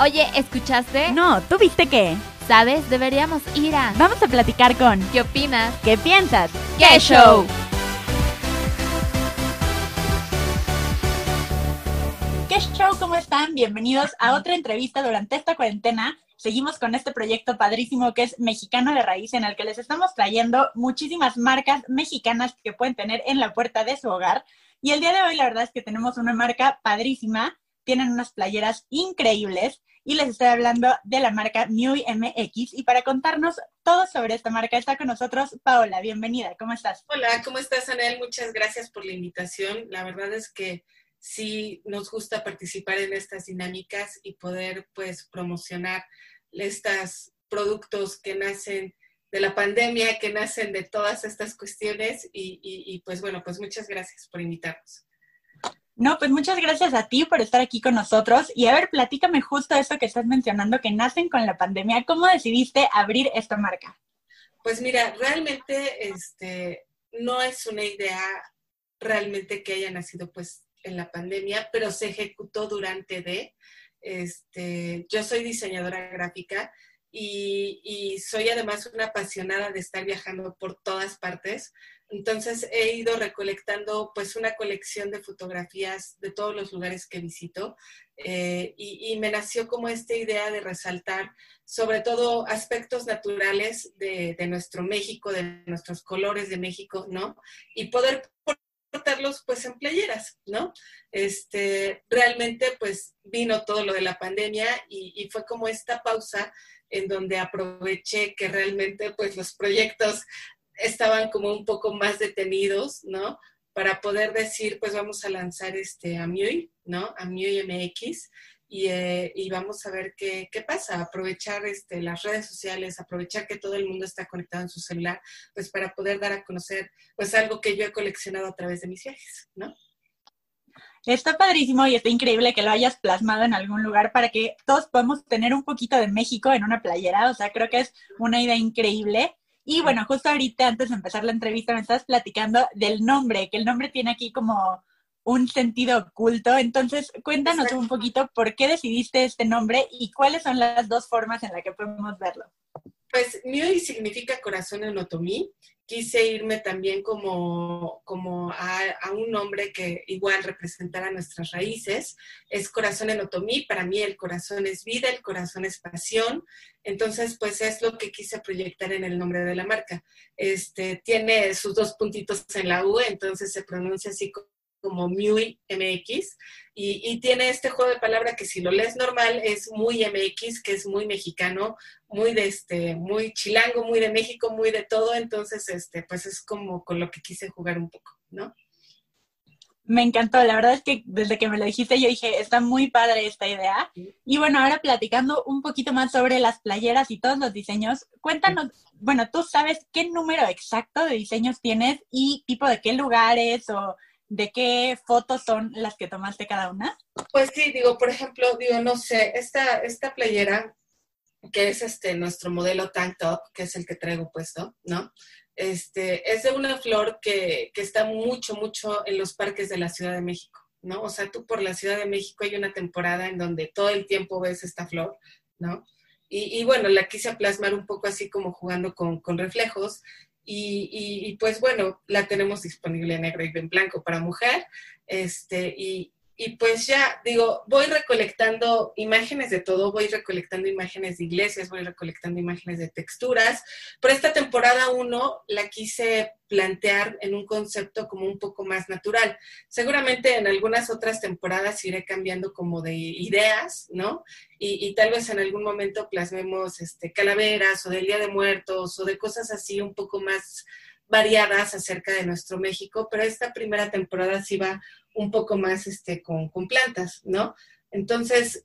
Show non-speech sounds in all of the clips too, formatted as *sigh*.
Oye, ¿escuchaste? No, ¿tú viste qué? ¿Sabes? Deberíamos ir a... Vamos a platicar con... ¿Qué opinas? ¿Qué piensas? ¡Qué show! ¿Qué show? ¿Cómo están? Bienvenidos a otra entrevista durante esta cuarentena. Seguimos con este proyecto padrísimo que es Mexicano de Raíz, en el que les estamos trayendo muchísimas marcas mexicanas que pueden tener en la puerta de su hogar. Y el día de hoy, la verdad es que tenemos una marca padrísima. Tienen unas playeras increíbles y les estoy hablando de la marca Miui MX. Y para contarnos todo sobre esta marca está con nosotros Paola. Bienvenida, ¿cómo estás? Hola, ¿cómo estás, Anel? Muchas gracias por la invitación. La verdad es que sí nos gusta participar en estas dinámicas y poder pues promocionar estos productos que nacen de la pandemia, que nacen de todas estas cuestiones y, y pues bueno, pues muchas gracias por invitarnos. No, pues muchas gracias a ti por estar aquí con nosotros. Y a ver, platícame justo esto que estás mencionando, que nacen con la pandemia. ¿Cómo decidiste abrir esta marca? Pues mira, realmente este, no es una idea realmente que haya nacido pues en la pandemia, pero se ejecutó durante de. Este, yo soy diseñadora gráfica y, y soy además una apasionada de estar viajando por todas partes. Entonces he ido recolectando pues una colección de fotografías de todos los lugares que visito eh, y, me nació como esta idea de resaltar sobre todo aspectos naturales de, de, nuestro México, de nuestros colores de México, ¿no? Y poder portarlos pues en playeras, ¿no? Este, realmente pues vino todo lo de la pandemia y, y fue como esta pausa en donde aproveché que realmente pues los proyectos estaban como un poco más detenidos, ¿no? Para poder decir, pues vamos a lanzar este a MIUI, ¿no? A MX y, eh, y vamos a ver qué, qué, pasa, aprovechar este, las redes sociales, aprovechar que todo el mundo está conectado en su celular, pues para poder dar a conocer pues algo que yo he coleccionado a través de mis viajes, ¿no? Está padrísimo y está increíble que lo hayas plasmado en algún lugar para que todos podamos tener un poquito de México en una playera. O sea, creo que es una idea increíble. Y bueno, justo ahorita, antes de empezar la entrevista, me estabas platicando del nombre, que el nombre tiene aquí como un sentido oculto. Entonces, cuéntanos Exacto. un poquito por qué decidiste este nombre y cuáles son las dos formas en las que podemos verlo. Pues Mioi significa corazón en otomí. Quise irme también como, como a, a, un nombre que igual representara nuestras raíces. Es corazón en otomí. Para mí el corazón es vida, el corazón es pasión. Entonces, pues es lo que quise proyectar en el nombre de la marca. Este, tiene sus dos puntitos en la U, entonces se pronuncia así como Muy MX y, y, tiene este juego de palabra que si lo lees normal es muy MX, que es muy mexicano, muy de este, muy chilango, muy de México, muy de todo, entonces este, pues es como con lo que quise jugar un poco, ¿no? Me encantó, la verdad es que desde que me lo dijiste yo dije, está muy padre esta idea. Y bueno, ahora platicando un poquito más sobre las playeras y todos los diseños, cuéntanos, bueno, tú sabes qué número exacto de diseños tienes y tipo de qué lugares o ¿De qué fotos son las que tomaste cada una? Pues sí, digo, por ejemplo, digo, no sé, esta, esta playera, que es este nuestro modelo tank top, que es el que traigo puesto, ¿no? Este, es de una flor que, que está mucho, mucho en los parques de la Ciudad de México, ¿no? O sea, tú por la Ciudad de México hay una temporada en donde todo el tiempo ves esta flor, ¿no? Y, y bueno, la quise plasmar un poco así como jugando con, con reflejos y, y, y, pues bueno, la tenemos disponible en negro y en blanco para mujer. Este, y, y, pues ya, digo, voy recolectando imágenes de todo, voy recolectando imágenes de iglesias, voy recolectando imágenes de texturas. Pero esta temporada 1 la quise plantear en un concepto como un poco más natural. Seguramente en algunas otras temporadas iré cambiando como de ideas, ¿no? Y, y, tal vez en algún momento plasmemos este, calaveras o del Día de Muertos o de cosas así un poco más variadas acerca de nuestro México, pero esta primera temporada sí va un poco más este, con, con plantas, ¿no? Entonces,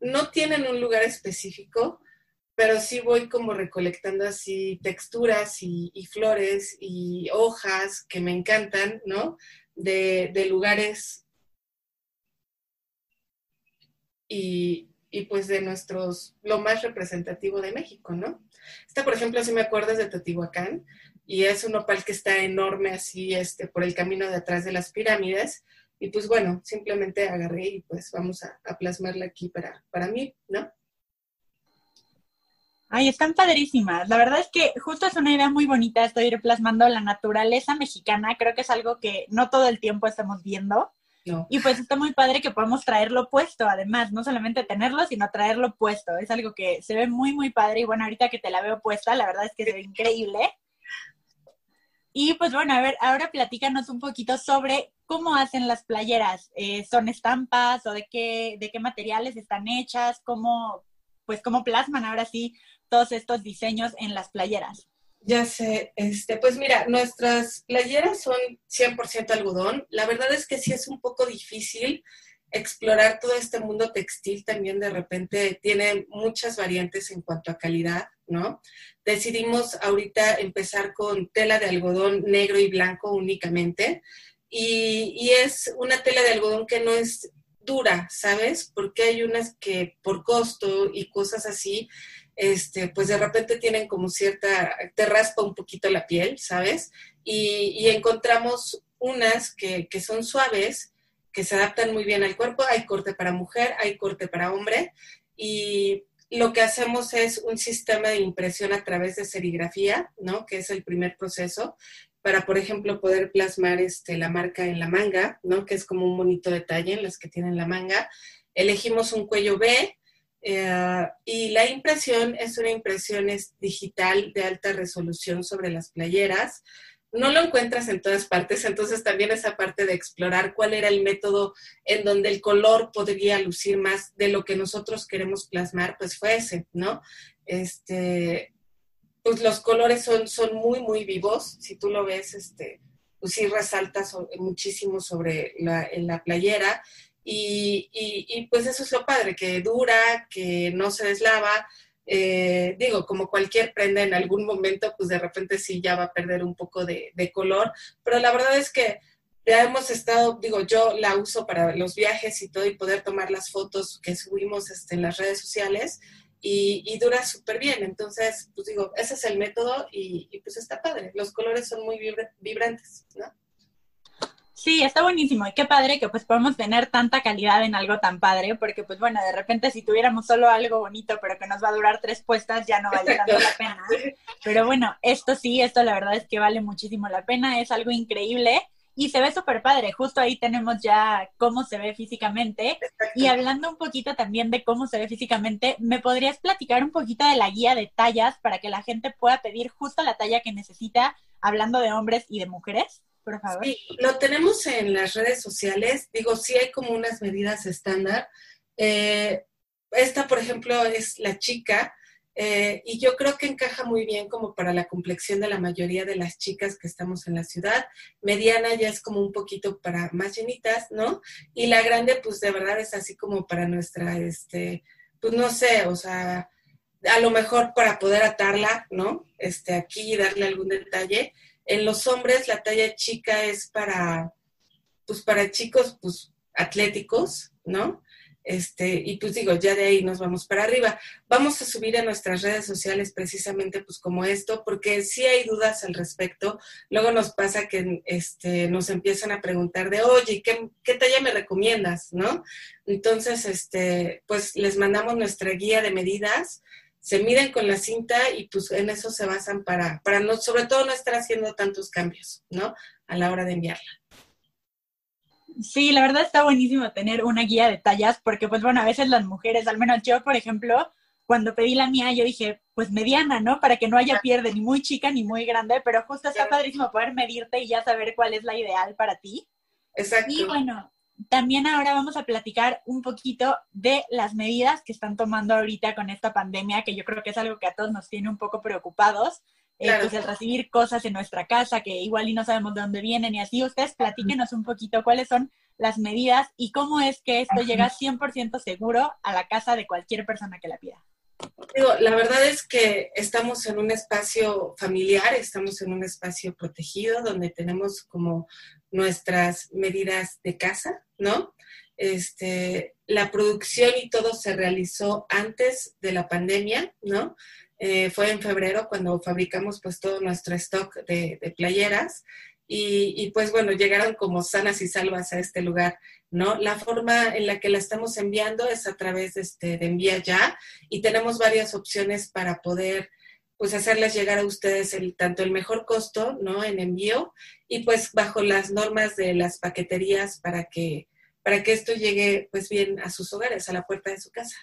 no tienen un lugar específico, pero sí voy como recolectando así texturas y, flores y hojas que me encantan, ¿no? De, de lugares y, y, pues de nuestros, lo más representativo de México, ¿no? Esta, por ejemplo, si me acuerdas de Teotihuacán, y es un opal que está enorme así, este, por el camino de atrás de las pirámides, y pues bueno, simplemente agarré y pues vamos a, a plasmarla aquí para, para mí, ¿no? Ay, están padrísimas. La verdad es que justo es una idea muy bonita esto de ir plasmando la naturaleza mexicana. Creo que es algo que no todo el tiempo estamos viendo. Y pues está muy padre que podamos traerlo puesto, además, no solamente tenerlo, sino traerlo puesto. Es algo que se ve muy, muy padre. Y bueno, ahorita que te la veo puesta, la verdad es que se ve increíble. Y pues bueno, a ver, ahora platícanos un poquito sobre cómo hacen las playeras. Eh, ¿Son estampas o de qué, de qué materiales están hechas? ¿Cómo, pues cómo plasman ahora sí todos estos diseños en las playeras? Ya sé, este, pues mira, nuestras playeras son 100% algodón. La verdad es que sí es un poco difícil explorar todo este mundo textil también de repente tiene muchas variantes en cuanto a calidad, ¿no? Decidimos ahorita empezar con tela de algodón negro y blanco únicamente y, y es una tela de algodón que no es dura, ¿sabes? Porque hay unas que por costo y cosas así este, pues de repente tienen como cierta, te raspa un poquito la piel, ¿sabes? Y, encontramos unas que, que, son suaves, que se adaptan muy bien al cuerpo. Hay corte para mujer, hay corte para hombre. Y lo que hacemos es un sistema de impresión a través de serigrafía, ¿no? Que es el primer proceso para, por ejemplo, poder plasmar este, la marca en la manga, ¿no? Que es como un bonito detalle en las que tienen la manga. Elegimos un cuello B, eh, y la impresión es una impresión digital de alta resolución sobre las playeras. No lo encuentras en todas partes, entonces también esa parte de explorar cuál era el método en donde el color podría lucir más de lo que nosotros queremos plasmar, pues fue ese, ¿no? Este, pues los colores son, son muy, muy vivos. Si tú lo ves, este, pues sí resalta muchísimo sobre la, en la playera y, y, pues eso es lo padre, que dura, que no se deslava. Eh, digo, como cualquier prenda en algún momento, pues de repente sí ya va a perder un poco de, de, color, pero la verdad es que ya hemos estado, digo, yo la uso para los viajes y todo y poder tomar las fotos que subimos este, en las redes sociales y, y dura súper bien. Entonces, pues digo, ese es el método y, y, pues está padre. Los colores son muy vibrantes, ¿no? Sí, está buenísimo y qué padre que pues podemos tener tanta calidad en algo tan padre, porque pues bueno, de repente si tuviéramos solo algo bonito, pero que nos va a durar tres puestas, ya no vale tanto la pena. *laughs* Pero bueno, esto sí, esto la verdad es que vale muchísimo la pena, es algo increíble y se ve súper padre. Justo ahí tenemos ya cómo se ve físicamente. Y hablando un poquito también de cómo se ve físicamente, ¿me podrías platicar un poquito de la guía de tallas para que la gente pueda pedir justo la talla que necesita, hablando de hombres y de mujeres? Lo tenemos en las redes sociales. Digo, sí hay como unas medidas estándar. Eh, esta, por ejemplo, es la chica. Eh, y yo creo que encaja muy bien como para la complexión de la mayoría de las chicas que estamos en la ciudad. Mediana ya es como un poquito para más llenitas, ¿no? Y la grande, pues de verdad es así como para nuestra, este, pues no sé, o sea, a lo mejor para poder atarla, ¿no? Este, aquí y darle algún detalle. En los hombres la talla chica es para, pues para chicos, pues atléticos, ¿no? Este, y pues digo, ya de ahí nos vamos para arriba. Vamos a subir a nuestras redes sociales precisamente pues como esto, porque sí hay dudas al respecto. Luego nos pasa que este, nos empiezan a preguntar de, oye, ¿qué, ¿qué, talla me recomiendas? ¿No? Entonces, este, pues les mandamos nuestra guía de medidas se miden con la cinta y pues en eso se basan para, para no, sobre todo no estar haciendo tantos cambios, ¿no? A la hora de enviarla. Sí, la verdad está buenísimo tener una guía de tallas porque pues bueno, a veces las mujeres, al menos yo, por ejemplo, cuando pedí la mía, yo dije, pues mediana, ¿no? Para que no haya pierde ni muy chica ni muy grande, pero justo está padrísimo poder medirte y ya saber cuál es la ideal para ti. Exacto. Y bueno, también ahora vamos a platicar un poquito de las medidas que están tomando ahorita con esta pandemia, que yo creo que es algo que a todos nos tiene un poco preocupados. Eh, claro. pues el recibir cosas en nuestra casa que igual y no sabemos de dónde vienen y así. Ustedes platíquenos un poquito cuáles son las medidas y cómo es que esto llega 100% seguro a la casa de cualquier persona que la pida. La verdad es que estamos en un espacio familiar, estamos en un espacio protegido donde tenemos como nuestras medidas de casa, ¿no? Este, la producción y todo se realizó antes de la pandemia, ¿no? Eh, fue en febrero cuando fabricamos pues todo nuestro stock de, playeras y, pues bueno, llegaron como sanas y salvas a este lugar, ¿no? La forma en la que la estamos enviando es a través de, este, de envía ya y tenemos varias opciones para poder pues hacerles llegar a ustedes el, tanto el mejor costo, ¿no? En envío y pues bajo las normas de las paqueterías para que, para que esto llegue pues bien a sus hogares, a la puerta de su casa.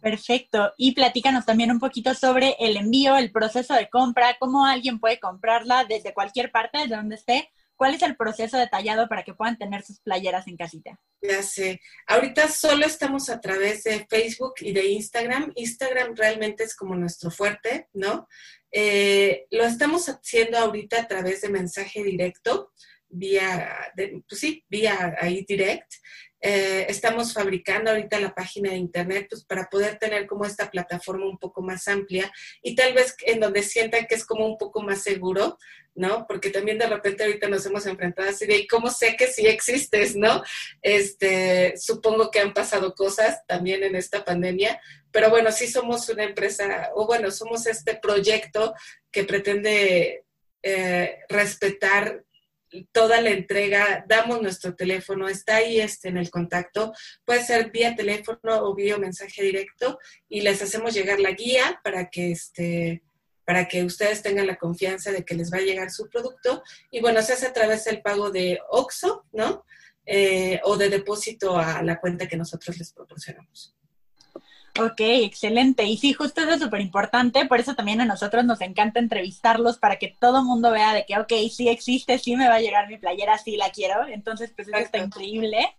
Perfecto. Y platícanos también un poquito sobre el envío, el proceso de compra, cómo alguien puede comprarla desde cualquier parte, desde donde esté. ¿Cuál es el proceso detallado para que puedan tener sus playeras en casita? Ya sé. Ahorita solo estamos a través de Facebook y de Instagram. Instagram realmente es como nuestro fuerte, ¿no? Eh, lo estamos haciendo ahorita a través de mensaje directo, vía, pues sí, vía ahí direct. Eh, estamos fabricando ahorita la página de internet pues, para poder tener como esta plataforma un poco más amplia y tal vez en donde sientan que es como un poco más seguro, ¿no? Porque también de repente ahorita nos hemos enfrentado así de, cómo sé que sí existes, no? Este, supongo que han pasado cosas también en esta pandemia, pero bueno, sí somos una empresa, o bueno, somos este proyecto que pretende eh, respetar toda la entrega, damos nuestro teléfono, está ahí este, en el contacto, puede ser vía teléfono o vía mensaje directo y les hacemos llegar la guía para que, este, para que ustedes tengan la confianza de que les va a llegar su producto. Y bueno, se hace a través del pago de OXO, ¿no? Eh, o de depósito a la cuenta que nosotros les proporcionamos. Ok, excelente. Y sí, justo eso es súper importante, por eso también a nosotros nos encanta entrevistarlos para que todo mundo vea de que, ok, sí existe, sí me va a llegar mi playera, sí la quiero. Entonces, pues eso está increíble.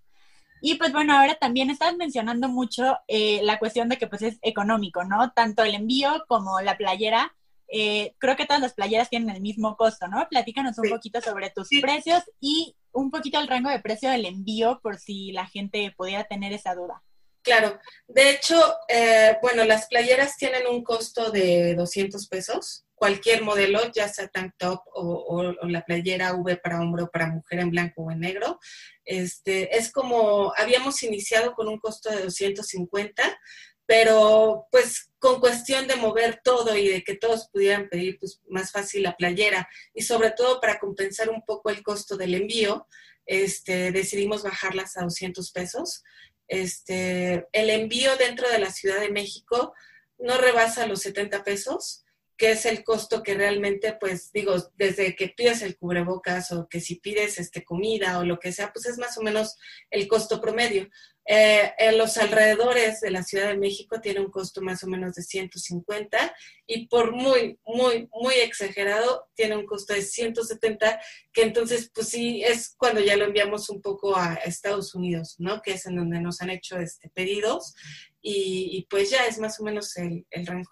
Y pues bueno, ahora también estás mencionando mucho eh, la cuestión de que pues es económico, ¿no? Tanto el envío como la playera. Eh, creo que todas las playeras tienen el mismo costo, ¿no? Platícanos un poquito sobre tus precios y un poquito el rango de precio del envío por si la gente pudiera tener esa duda. Claro, de hecho, eh, bueno, las playeras tienen un costo de 200 pesos, cualquier modelo, ya sea tank top o, la playera V para hombre o para mujer en blanco o en negro. Este, es como, habíamos iniciado con un costo de 250, pero pues con cuestión de mover todo y de que todos pudieran pedir pues, más fácil la playera y sobre todo para compensar un poco el costo del envío, este, decidimos bajarlas a 200 pesos. Este, el envío dentro de la Ciudad de México no rebasa los 70 pesos, que es el costo que realmente, pues digo, desde que pides el cubrebocas o que si pides este, comida o lo que sea, pues es más o menos el costo promedio. Eh, en los alrededores de la Ciudad de México tiene un costo más o menos de 150 y por muy, muy, muy exagerado tiene un costo de 170, que entonces pues sí es cuando ya lo enviamos un poco a Estados Unidos, ¿no? Que es en donde nos han hecho este, pedidos y, pues ya es más o menos el, rango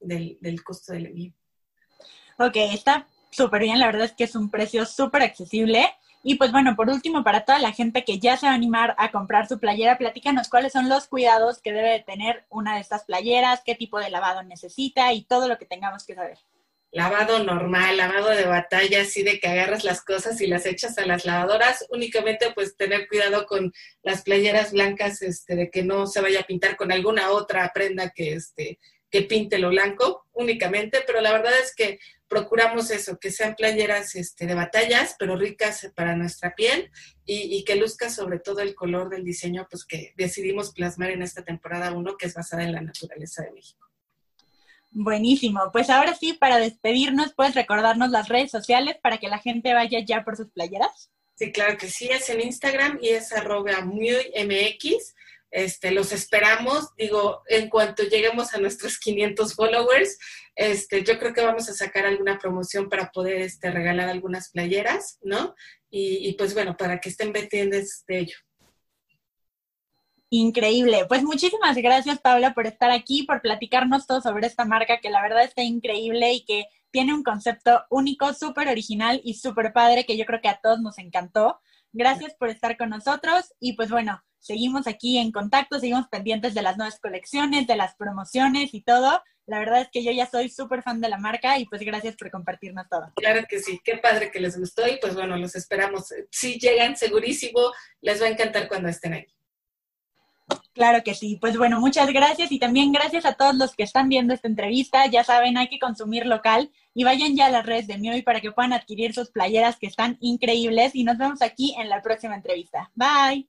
del, del costo del envío. Ok, está súper bien, la verdad es que es un precio súper accesible. Y pues bueno, por último, para toda la gente que ya se va a animar a comprar su playera, platícanos cuáles son los cuidados que debe tener una de estas playeras, qué tipo de lavado necesita y todo lo que tengamos que saber. Lavado normal, lavado de batalla, así de que agarras las cosas y las echas a las lavadoras. Únicamente pues tener cuidado con las playeras blancas, este, de que no se vaya a pintar con alguna otra prenda que, este, que pinte lo blanco únicamente, pero la verdad es que procuramos eso, que sean playeras este, de batallas, pero ricas para nuestra piel y, que luzca sobre todo el color del diseño pues, que decidimos plasmar en esta temporada 1, que es basada en la naturaleza de México. Buenísimo. Pues ahora sí, para despedirnos, ¿puedes recordarnos las redes sociales para que la gente vaya ya por sus playeras? Sí, claro que sí, es en Instagram y es arroba MX. Este, los esperamos, digo, en cuanto lleguemos a nuestros 500 followers, este, yo creo que vamos a sacar alguna promoción para poder este, regalar algunas playeras, ¿no? Y, pues bueno, para que estén pendientes de ello. Increíble. Pues muchísimas gracias, Paula, por estar aquí, por platicarnos todo sobre esta marca que la verdad está increíble y que tiene un concepto único, súper original y súper padre que yo creo que a todos nos encantó. Gracias por estar con nosotros y pues bueno, seguimos aquí en contacto, seguimos pendientes de las nuevas colecciones, de las promociones y todo. La verdad es que yo ya soy súper fan de la marca y pues gracias por compartirnos todo. Claro que sí, qué padre que les gustó y pues bueno, los esperamos. Si llegan segurísimo, les va a encantar cuando estén aquí. Claro que sí. Pues bueno, muchas gracias y también gracias a todos los que están viendo esta entrevista. Ya saben, hay que consumir local y vayan ya a las redes de Mioy para que puedan adquirir sus playeras que están increíbles y nos vemos aquí en la próxima entrevista. Bye.